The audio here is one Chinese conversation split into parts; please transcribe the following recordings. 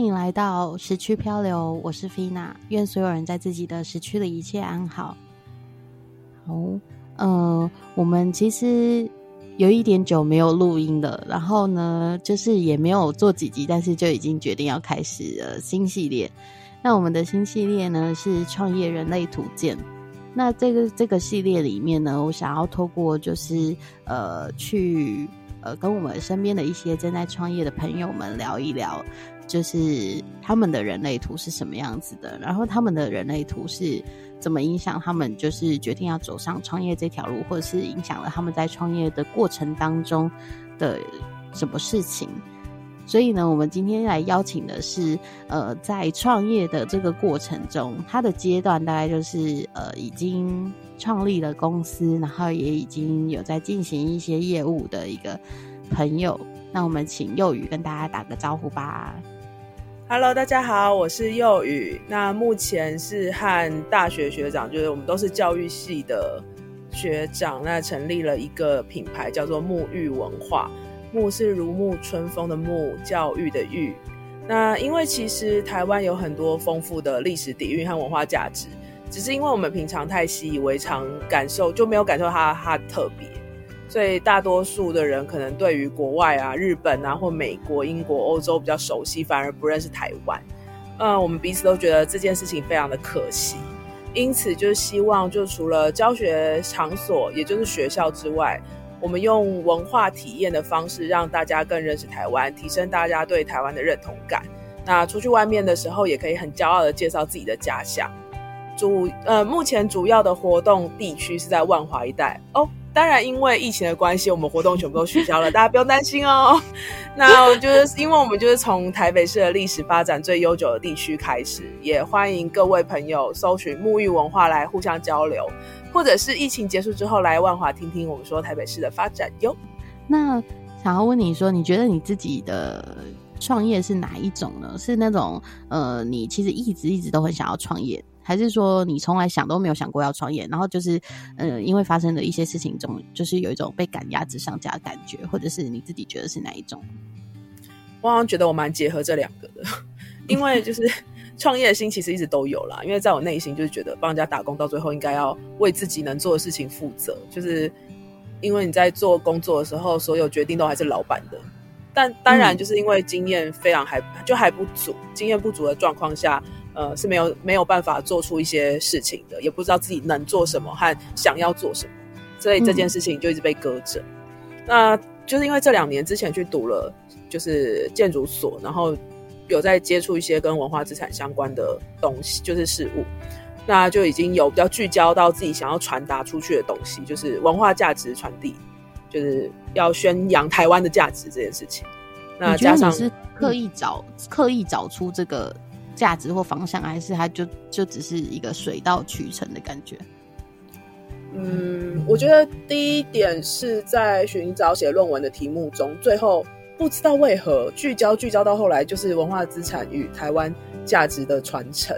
欢迎来到时区漂流，我是菲娜。愿所有人在自己的时区的一切安好。好，呃，我们其实有一点久没有录音了，然后呢，就是也没有做几集，但是就已经决定要开始了新系列。那我们的新系列呢是创业人类图鉴。那这个这个系列里面呢，我想要透过就是呃去呃跟我们身边的一些正在创业的朋友们聊一聊。就是他们的人类图是什么样子的，然后他们的人类图是怎么影响他们，就是决定要走上创业这条路，或者是影响了他们在创业的过程当中的什么事情。所以呢，我们今天来邀请的是，呃，在创业的这个过程中，他的阶段大概就是呃，已经创立了公司，然后也已经有在进行一些业务的一个朋友。那我们请幼宇跟大家打个招呼吧。Hello，大家好，我是幼宇。那目前是和大学学长，就是我们都是教育系的学长，那成立了一个品牌，叫做沐浴文化。沐是如沐春风的沐，教育的育。那因为其实台湾有很多丰富的历史底蕴和文化价值，只是因为我们平常太习以为常，感受就没有感受它它特别。所以大多数的人可能对于国外啊、日本啊或美国、英国、欧洲比较熟悉，反而不认识台湾。嗯，我们彼此都觉得这件事情非常的可惜，因此就是希望，就除了教学场所，也就是学校之外，我们用文化体验的方式，让大家更认识台湾，提升大家对台湾的认同感。那出去外面的时候，也可以很骄傲的介绍自己的家乡。主呃，目前主要的活动地区是在万华一带哦。当然，因为疫情的关系，我们活动全部都取消了，大家不用担心哦。那就是因为我们就是从台北市的历史发展最悠久的地区开始，也欢迎各位朋友搜寻沐浴文化来互相交流，或者是疫情结束之后来万华听听我们说台北市的发展哟。那想要问你说，你觉得你自己的创业是哪一种呢？是那种呃，你其实一直一直都很想要创业？还是说你从来想都没有想过要创业，然后就是，呃，因为发生的一些事情中，就是有一种被赶鸭子上架的感觉，或者是你自己觉得是哪一种？我好像觉得我蛮结合这两个的，因为就是 创业的心其实一直都有啦，因为在我内心就是觉得帮人家打工到最后应该要为自己能做的事情负责，就是因为你在做工作的时候，所有决定都还是老板的，但当然就是因为经验非常还就还不足，经验不足的状况下。呃，是没有没有办法做出一些事情的，也不知道自己能做什么和想要做什么，所以这件事情就一直被搁着。那就是因为这两年之前去读了就是建筑所，然后有在接触一些跟文化资产相关的东西，就是事物，那就已经有比较聚焦到自己想要传达出去的东西，就是文化价值传递，就是要宣扬台湾的价值这件事情。那加上是刻意找刻意找出这个。价值或方向，还是它就就只是一个水到渠成的感觉？嗯，我觉得第一点是在寻找写论文的题目中，最后不知道为何聚焦聚焦到后来，就是文化资产与台湾价值的传承，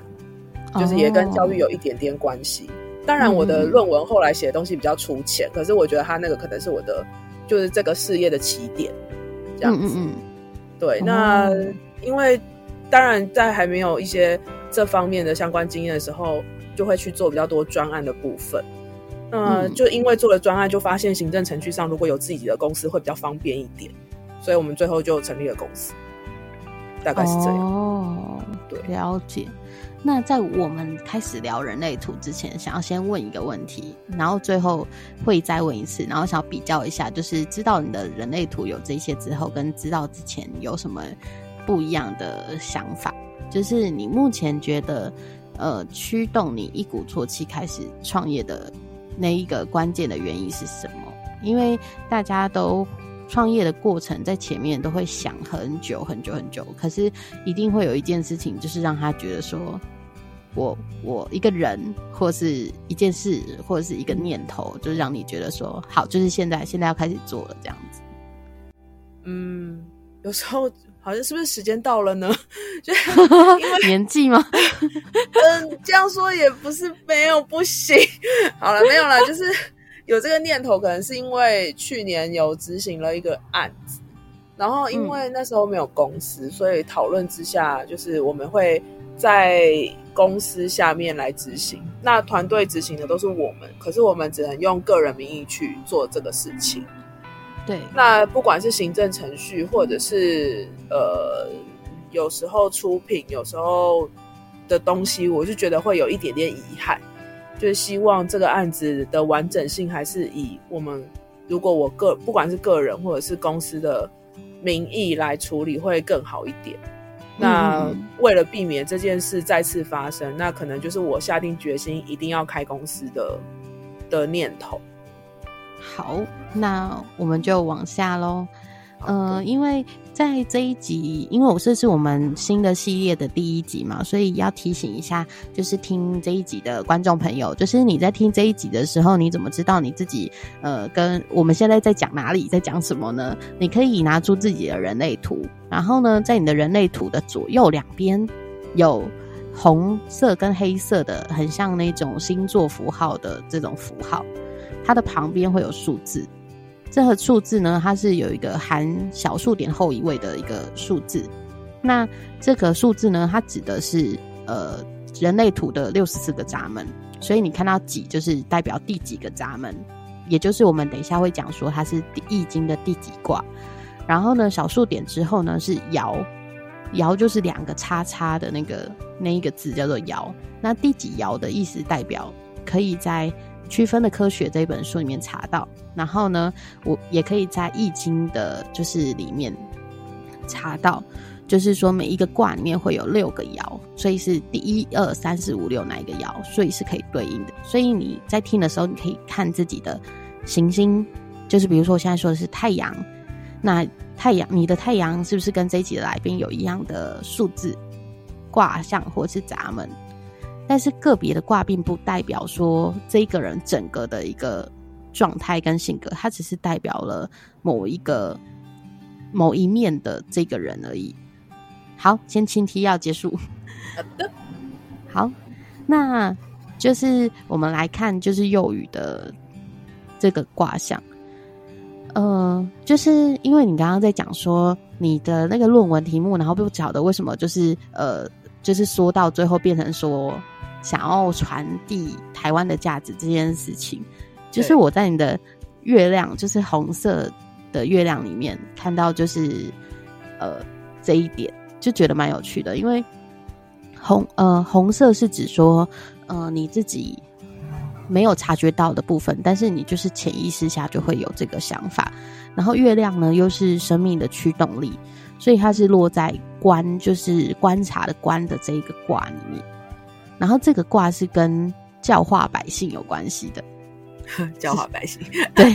就是也跟教育有一点点关系。当然，我的论文后来写的东西比较粗浅，可是我觉得他那个可能是我的就是这个事业的起点，这样子。对，那因为。当然，在还没有一些这方面的相关经验的时候，就会去做比较多专案的部分。嗯，就因为做了专案，就发现行政程序上如果有自己的公司会比较方便一点，所以我们最后就成立了公司。大概是这样。哦，对，了解。那在我们开始聊人类图之前，想要先问一个问题，然后最后会再问一次，然后想要比较一下，就是知道你的人类图有这些之后，跟知道之前有什么。不一样的想法，就是你目前觉得，呃，驱动你一鼓作气开始创业的那一个关键的原因是什么？因为大家都创业的过程在前面都会想很久很久很久，可是一定会有一件事情，就是让他觉得说，我我一个人或是一件事或者是一个念头，就是让你觉得说，好，就是现在现在要开始做了这样子。嗯，有时候。好像是不是时间到了呢？就 因为年纪吗？嗯，这样说也不是没有不行。好了，没有了，就是有这个念头，可能是因为去年有执行了一个案子，然后因为那时候没有公司，所以讨论之下，就是我们会在公司下面来执行。那团队执行的都是我们，可是我们只能用个人名义去做这个事情。对，那不管是行政程序，或者是呃，有时候出品，有时候的东西，我就觉得会有一点点遗憾。就是希望这个案子的完整性还是以我们如果我个不管是个人或者是公司的名义来处理会更好一点。那为了避免这件事再次发生，那可能就是我下定决心一定要开公司的的念头。好，那我们就往下喽。呃，因为在这一集，因为我这是我们新的系列的第一集嘛，所以要提醒一下，就是听这一集的观众朋友，就是你在听这一集的时候，你怎么知道你自己呃跟我们现在在讲哪里，在讲什么呢？你可以拿出自己的人类图，然后呢，在你的人类图的左右两边有红色跟黑色的，很像那种星座符号的这种符号，它的旁边会有数字。这个数字呢，它是有一个含小数点后一位的一个数字。那这个数字呢，它指的是呃人类图的六十四个闸门。所以你看到几，就是代表第几个闸门，也就是我们等一下会讲说它是易经的第几卦。然后呢，小数点之后呢是爻，爻就是两个叉叉的那个那一个字叫做爻。那第几爻的意思代表可以在。区分的科学这一本书里面查到，然后呢，我也可以在易经的，就是里面查到，就是说每一个卦里面会有六个爻，所以是第一二三四五六哪一个爻，所以是可以对应的。所以你在听的时候，你可以看自己的行星，就是比如说我现在说的是太阳，那太阳你的太阳是不是跟这一集的来宾有一样的数字卦象或是闸门？但是个别的卦并不代表说这个人整个的一个状态跟性格，它只是代表了某一个某一面的这个人而已。好，先清题要结束。好的，好，那就是我们来看就是幼语的这个卦象。呃，就是因为你刚刚在讲说你的那个论文题目，然后不晓得为什么就是呃，就是说到最后变成说。想要传递台湾的价值这件事情，就是我在你的月亮，就是红色的月亮里面看到，就是呃这一点就觉得蛮有趣的，因为红呃红色是指说呃你自己没有察觉到的部分，但是你就是潜意识下就会有这个想法，然后月亮呢又是生命的驱动力，所以它是落在观，就是观察的观的这一个卦里面。然后这个卦是跟教化百姓有关系的，教化百姓。对，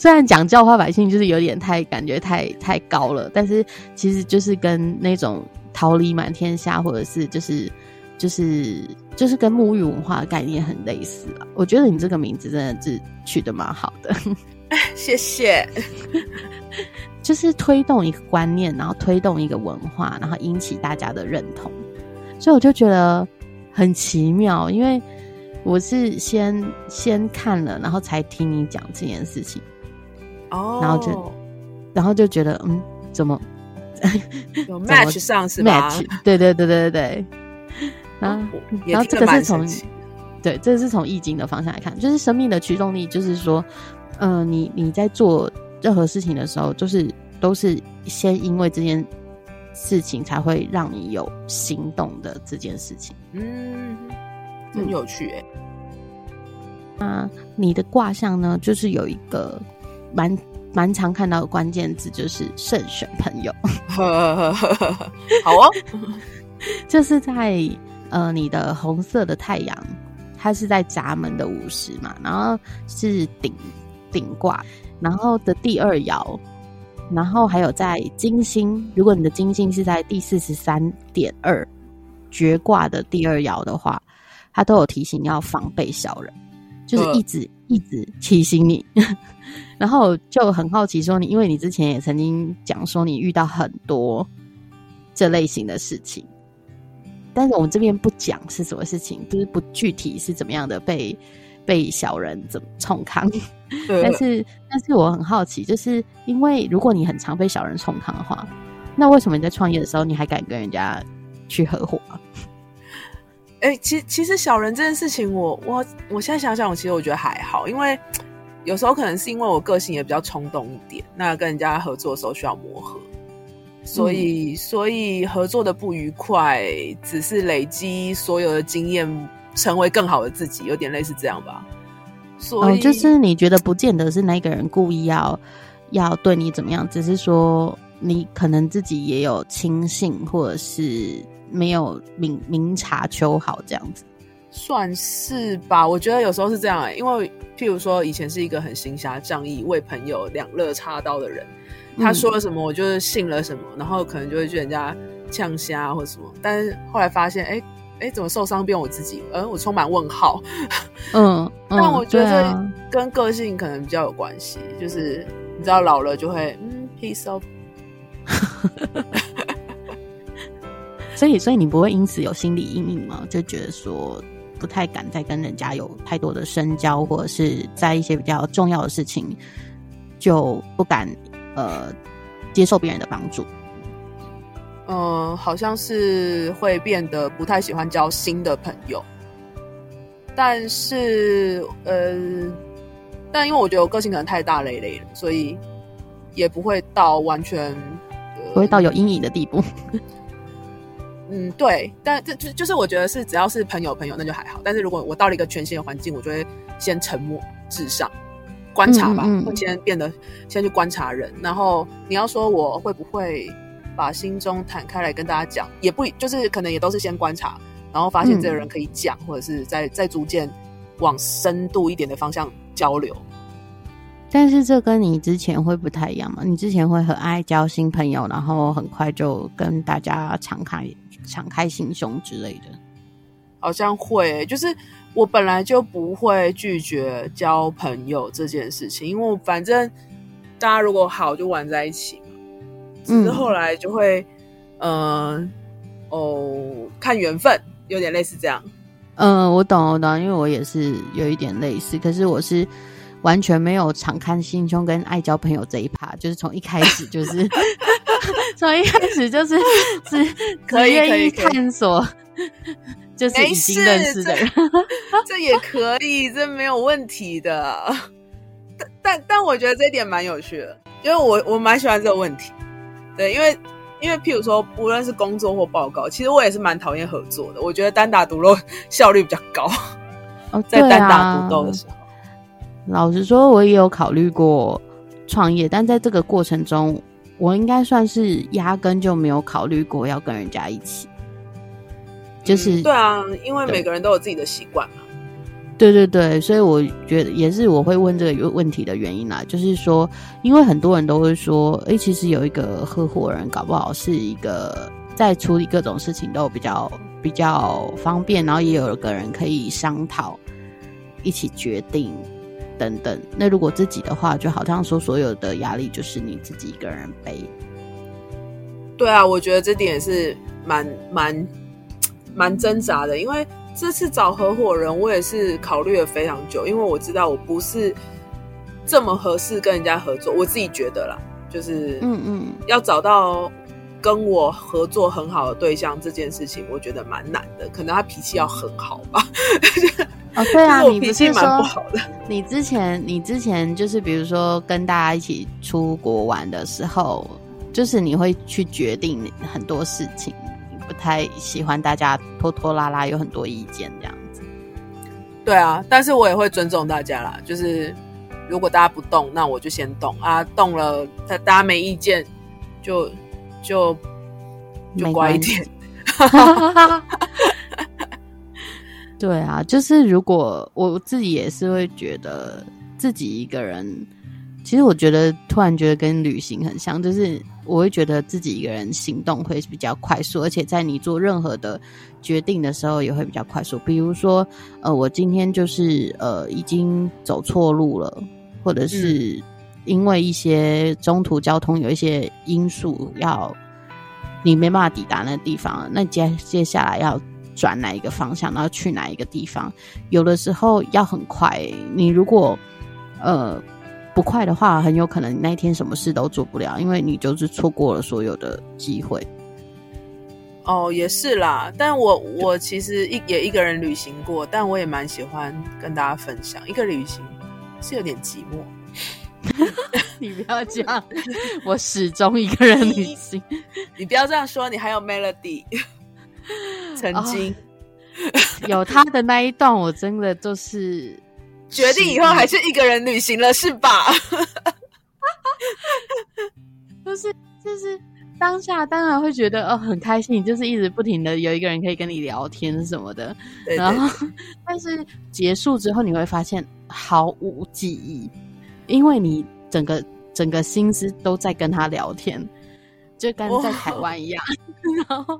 虽然讲教化百姓就是有点太感觉太太高了，但是其实就是跟那种桃李满天下，或者是就是就是就是跟沐浴文化的概念很类似了。我觉得你这个名字真的是取得蛮好的，谢谢。就是推动一个观念，然后推动一个文化，然后引起大家的认同，所以我就觉得。很奇妙，因为我是先先看了，然后才听你讲这件事情，哦，然后就然后就觉得，嗯，怎么有 match 上是吧？match，对对对对对对。然后然后这个是从对，这是从易经的方向来看，就是生命的驱动力，就是说，嗯，你你在做任何事情的时候，就是都是先因为这件。事情才会让你有行动的这件事情，嗯，很有趣哎。那你的卦象呢？就是有一个蛮蛮常看到的关键字，就是慎选朋友。好哦，就是在呃你的红色的太阳，它是在闸门的五十嘛，然后是顶顶卦，然后的第二爻。然后还有在金星，如果你的金星是在第四十三点二绝卦的第二爻的话，它都有提醒要防备小人，就是一直一直提醒你。然后就很好奇说你，因为你之前也曾经讲说你遇到很多这类型的事情，但是我们这边不讲是什么事情，就是不具体是怎么样的被被小人怎么冲康。但是，但是我很好奇，就是因为如果你很常被小人冲康的话，那为什么你在创业的时候你还敢跟人家去合伙啊？哎、其其实小人这件事情我，我我现在想想，我其实我觉得还好，因为有时候可能是因为我个性也比较冲动一点，那跟人家合作的时候需要磨合，所以、所以合作的不愉快，只是累积所有的经验，成为更好的自己，有点类似这样吧。所哦，以、就是你觉得不见得是那个人故意要要对你怎么样，只是说你可能自己也有轻信，或者是没有明明察秋毫这样子。算是吧，我觉得有时候是这样、欸，因为譬如说以前是一个很行侠仗义、为朋友两肋插刀的人，他嗯说了什么我就是信了什么，然后可能就会去人家呛瞎或者什么，但是后来发现，哎、哎，怎么受伤变我自己？呃，我充满问号。嗯，嗯但我觉得啊跟个性可能比较有关系，就是你知道老了就会嗯，peace of，所以所以你不会因此有心理阴影吗？就觉得说不太敢再跟人家有太多的深交，或者是在一些比较重要的事情就不敢呃接受别人的帮助。嗯，好像是会变得不太喜欢交新的朋友，但是呃，但因为我觉得我个性可能太大累累了，所以也不会到完全、呃不会到有阴影的地步。嗯，对，但这就就是我觉得是只要是朋友朋友那就还好，但是如果我到了一个全新的环境，我就会先沉默至上，观察吧，嗯嗯嗯。会先变得先去观察人，然后你要说我会不会把心中坦开来跟大家讲，也不就是可能也都是先观察，然后发现这个人可以讲，或者是再再逐渐往深度一点的方向交流。但是这跟你之前会不太一样嘛？你之前会很爱交新朋友，然后很快就跟大家敞开敞开心胸之类的。好像会，就是我本来就不会拒绝交朋友这件事情，因为我反正大家如果好就玩在一起嘛。只是嗯后来就会，嗯、哦，看缘分，有点类似这样。嗯，我懂，我懂，因为我也是有一点类似，可是我是完全没有敞开心胸跟爱交朋友这一趴，就是从一开始就是 从一开始就是只 可愿意以探索，就是已没经认识的人。这也可以，这没有问题的。但但但我觉得这一点蛮有趣的，因为我我蛮喜欢这个问题。对，因为因为譬如说，无论是工作或报告，其实我也是蛮讨厌合作的。我觉得单打独斗 效率比较高，哦，在单打啊独斗的时候。老实说，我也有考虑过创业，但在这个过程中，我应该算是压根就没有考虑过要跟人家一起。就是、嗯对啊，因为每个人都有自己的习惯嘛。对对对，所以我觉得也是我会问这个问题的原因啦，就是说，因为很多人都会说，诶，其实有一个合伙人，搞不好是一个在处理各种事情都比较比较方便，然后也有个人可以商讨，一起决定等等。那如果自己的话，就好像说所有的压力就是你自己一个人背。对啊，我觉得这点是蛮蛮蛮挣扎的，因为这次找合伙人，我也是考虑了非常久，因为我知道我不是这么合适跟人家合作，我自己觉得啦，就是嗯嗯，要找到跟我合作很好的对象这件事情，我觉得蛮难的，可能他脾气要很好吧，哦，对啊，你不脾气蛮不好的。你之前，你之前就是比如说跟大家一起出国玩的时候，就是你会去决定很多事情，你不太喜欢大家拖拖拉拉，有很多意见这样子。对啊，但是我也会尊重大家啦，就是如果大家不动，那我就先动啊，动了，他大家没意见，就就就乖一点。对啊，就是如果我自己也是会觉得自己一个人，其实我觉得突然觉得跟旅行很像，就是我会觉得自己一个人行动会比较快速，而且在你做任何的决定的时候也会比较快速。比如说，呃，我今天就是呃已经走错路了，或者是因为一些中途交通有一些因素要你没办法抵达那个地方，那接接下来要转哪一个方向，然后去哪一个地方。有的时候要很快，你如果呃不快的话，很有可能那一天什么事都做不了，因为你就是错过了所有的机会。哦，也是啦，但我我其实一也一个人旅行过，但我也蛮喜欢跟大家分享。一个旅行是有点寂寞。你不要这样，我始终一个人旅行。你不要这样说，你还有 Melody，曾经有他的那一段，我真的就是决定以后还是一个人旅行了，是吧？就 是就是。当下当然会觉得哦很开心，就是一直不停的有一个人可以跟你聊天什么的，然后但是结束之后你会发现毫无记忆，因为你整个整个心思都在跟他聊天，就跟在台湾一样，然后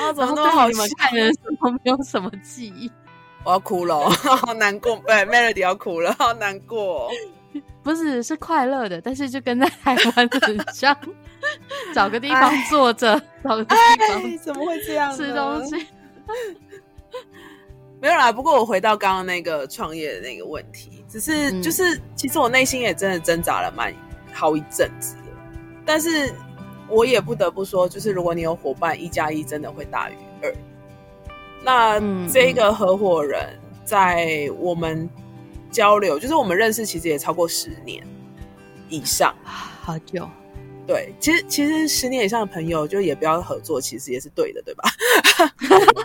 啊怎么那么好？你们看人什么没有什么记忆？我要哭了，好 难过。对，Melody 要哭了，好难过。不是是快乐的，但是就跟在台湾很像。找个地方坐着，找个地方，怎么会这样？吃东西没有啦。不过我回到刚刚那个创业的那个问题，只是就是，其实我内心也真的挣扎了蛮好一阵子的。但是我也不得不说，就是如果你有伙伴，一加一真的会大于二。那这个合伙人在我们交流，就是我们认识，其实也超过十年以上，好久。对，其实其实十年以上的朋友就也不要合作，其实也是对的，对吧？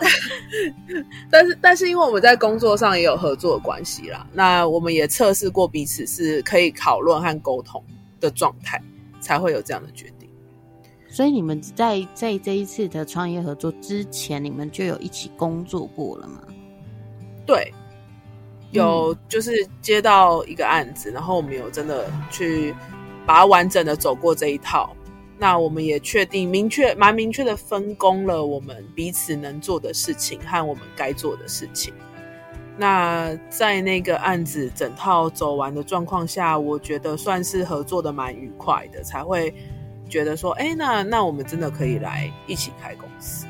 但是但是因为我们在工作上也有合作的关系啦，那我们也测试过彼此是可以讨论和沟通的状态，才会有这样的决定。所以你们在在这一次的创业合作之前，你们就有一起工作过了吗？对，有就是接到一个案子，然后我们有真的去。把它完整的走过这一套，那我们也确定明确蛮明确的分工了我们彼此能做的事情和我们该做的事情。那在那个案子整套走完的状况下，我觉得算是合作的蛮愉快的，才会觉得说，哎，那那我们真的可以来一起开公司。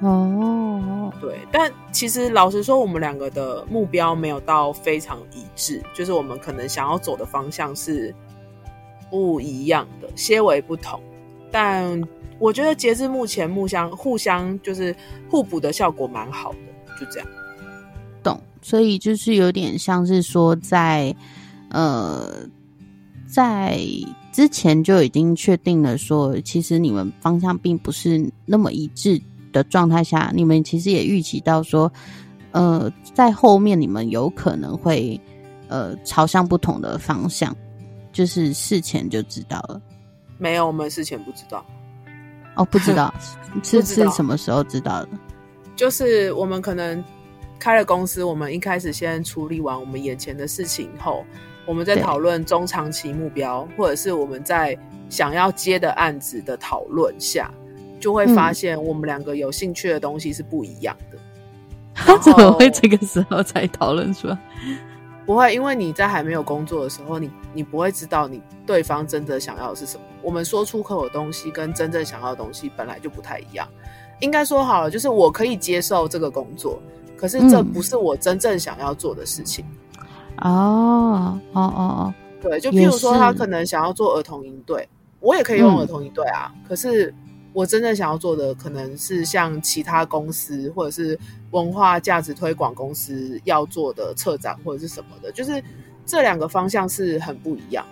哦，对，但其实老实说，我们两个的目标没有到非常一致，就是我们可能想要走的方向是。不一样的，些微不同，但我觉得截至目前，互相互相就是互补的效果蛮好的，就这样。懂，所以就是有点像是说，在呃，在之前就已经确定了，说其实你们方向并不是那么一致的状态下，你们其实也预期到说，呃，在后面你们有可能会呃朝向不同的方向。就是事前就知道了，没有，我们事前不知道。哦，不知道 是是什么时候知道的？就是我们可能开了公司，我们一开始先处理完我们眼前的事情后，我们在讨论中长期目标，或者是我们在想要接的案子的讨论下，就会发现我们两个有兴趣的东西是不一样的。他怎么会这个时候才讨论出来？不会，因为你在还没有工作的时候，你你不会知道你对方真的想要的是什么。我们说出口的东西跟真正想要的东西本来就不太一样。应该说好了，就是我可以接受这个工作，可是这不是我真正想要做的事情。哦哦哦哦，对，就譬如说他可能想要做儿童营队，我也可以用儿童营队啊，可是。我真正想要做的，可能是像其他公司或者是文化价值推广公司要做的策展或者是什么的，就是这两个方向是很不一样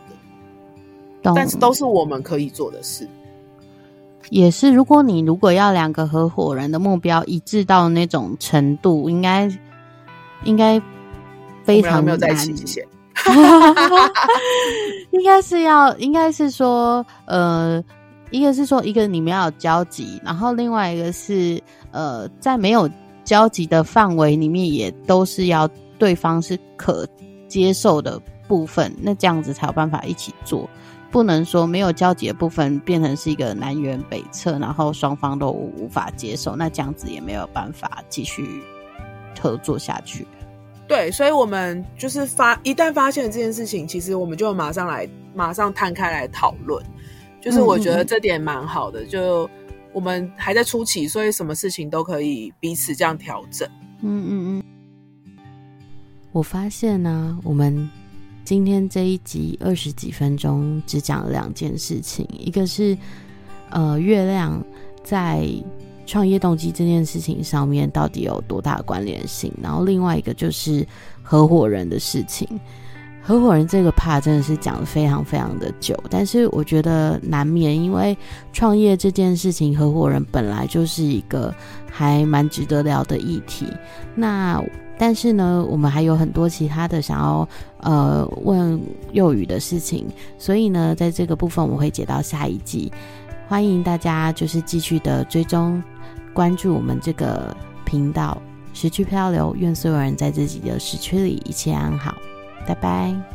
的，但是都是我们可以做的事。也是，如果你如果要两个合伙人的目标一致到那种程度，应该应该非常没有在一起，谢谢。应该是要，应该是说，呃。一个是说，一个你们要有交集，然后另外一个是，呃，在没有交集的范围里面，也都是要对方是可接受的部分，那这样子才有办法一起做。不能说没有交集的部分变成是一个南辕北辙，然后双方都无法接受，那这样子也没有办法继续合作下去。对，所以我们就是发一旦发现这件事情，其实我们就马上来，马上摊开来讨论。就是我觉得这点蛮好的，就我们还在初期，所以什么事情都可以彼此这样调整。嗯嗯嗯。我发现呢，我们今天这一集二十几分钟只讲了两件事情，一个是呃月亮在创业动机这件事情上面到底有多大关联性，然后另外一个就是合伙人的事情。合伙人这个怕真的是讲的非常非常的久，但是我觉得难免，因为创业这件事情，合伙人本来就是一个还蛮值得聊的议题。那但是呢，我们还有很多其他的想要呃问幼语的事情，所以呢，在这个部分我会解到下一集，欢迎大家就是继续的追踪关注我们这个频道。时区漂流，愿所有人在自己的时区里一切安好。拜拜。